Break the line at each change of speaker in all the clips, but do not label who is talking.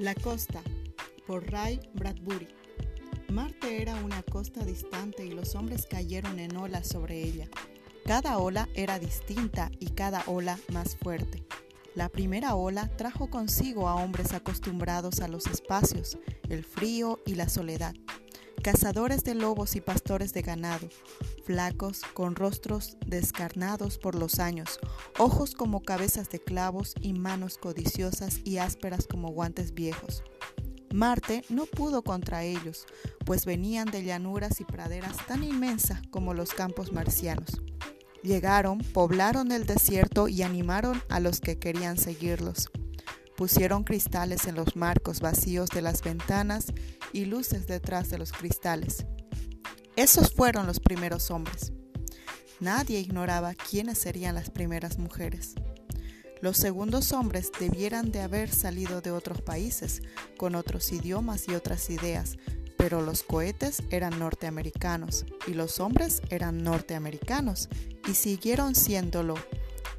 La costa, por Ray Bradbury. Marte era una costa distante y los hombres cayeron en olas sobre ella. Cada ola era distinta y cada ola más fuerte. La primera ola trajo consigo a hombres acostumbrados a los espacios, el frío y la soledad cazadores de lobos y pastores de ganado, flacos, con rostros descarnados por los años, ojos como cabezas de clavos y manos codiciosas y ásperas como guantes viejos. Marte no pudo contra ellos, pues venían de llanuras y praderas tan inmensas como los campos marcianos. Llegaron, poblaron el desierto y animaron a los que querían seguirlos. Pusieron cristales en los marcos vacíos de las ventanas y luces detrás de los cristales. Esos fueron los primeros hombres. Nadie ignoraba quiénes serían las primeras mujeres. Los segundos hombres debieran de haber salido de otros países, con otros idiomas y otras ideas, pero los cohetes eran norteamericanos y los hombres eran norteamericanos y siguieron siéndolo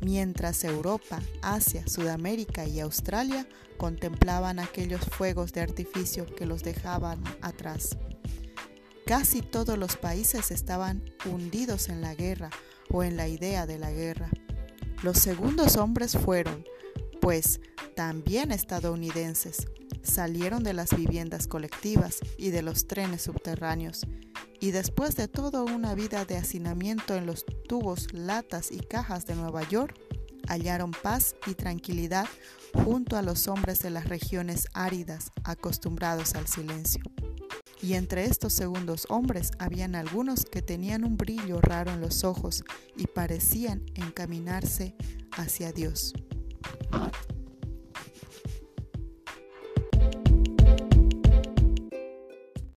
mientras Europa, Asia, Sudamérica y Australia contemplaban aquellos fuegos de artificio que los dejaban atrás. Casi todos los países estaban hundidos en la guerra o en la idea de la guerra. Los segundos hombres fueron, pues, también estadounidenses, salieron de las viviendas colectivas y de los trenes subterráneos, y después de toda una vida de hacinamiento en los tubos, latas y cajas de Nueva York, hallaron paz y tranquilidad junto a los hombres de las regiones áridas acostumbrados al silencio. Y entre estos segundos hombres habían algunos que tenían un brillo raro en los ojos y parecían encaminarse hacia Dios.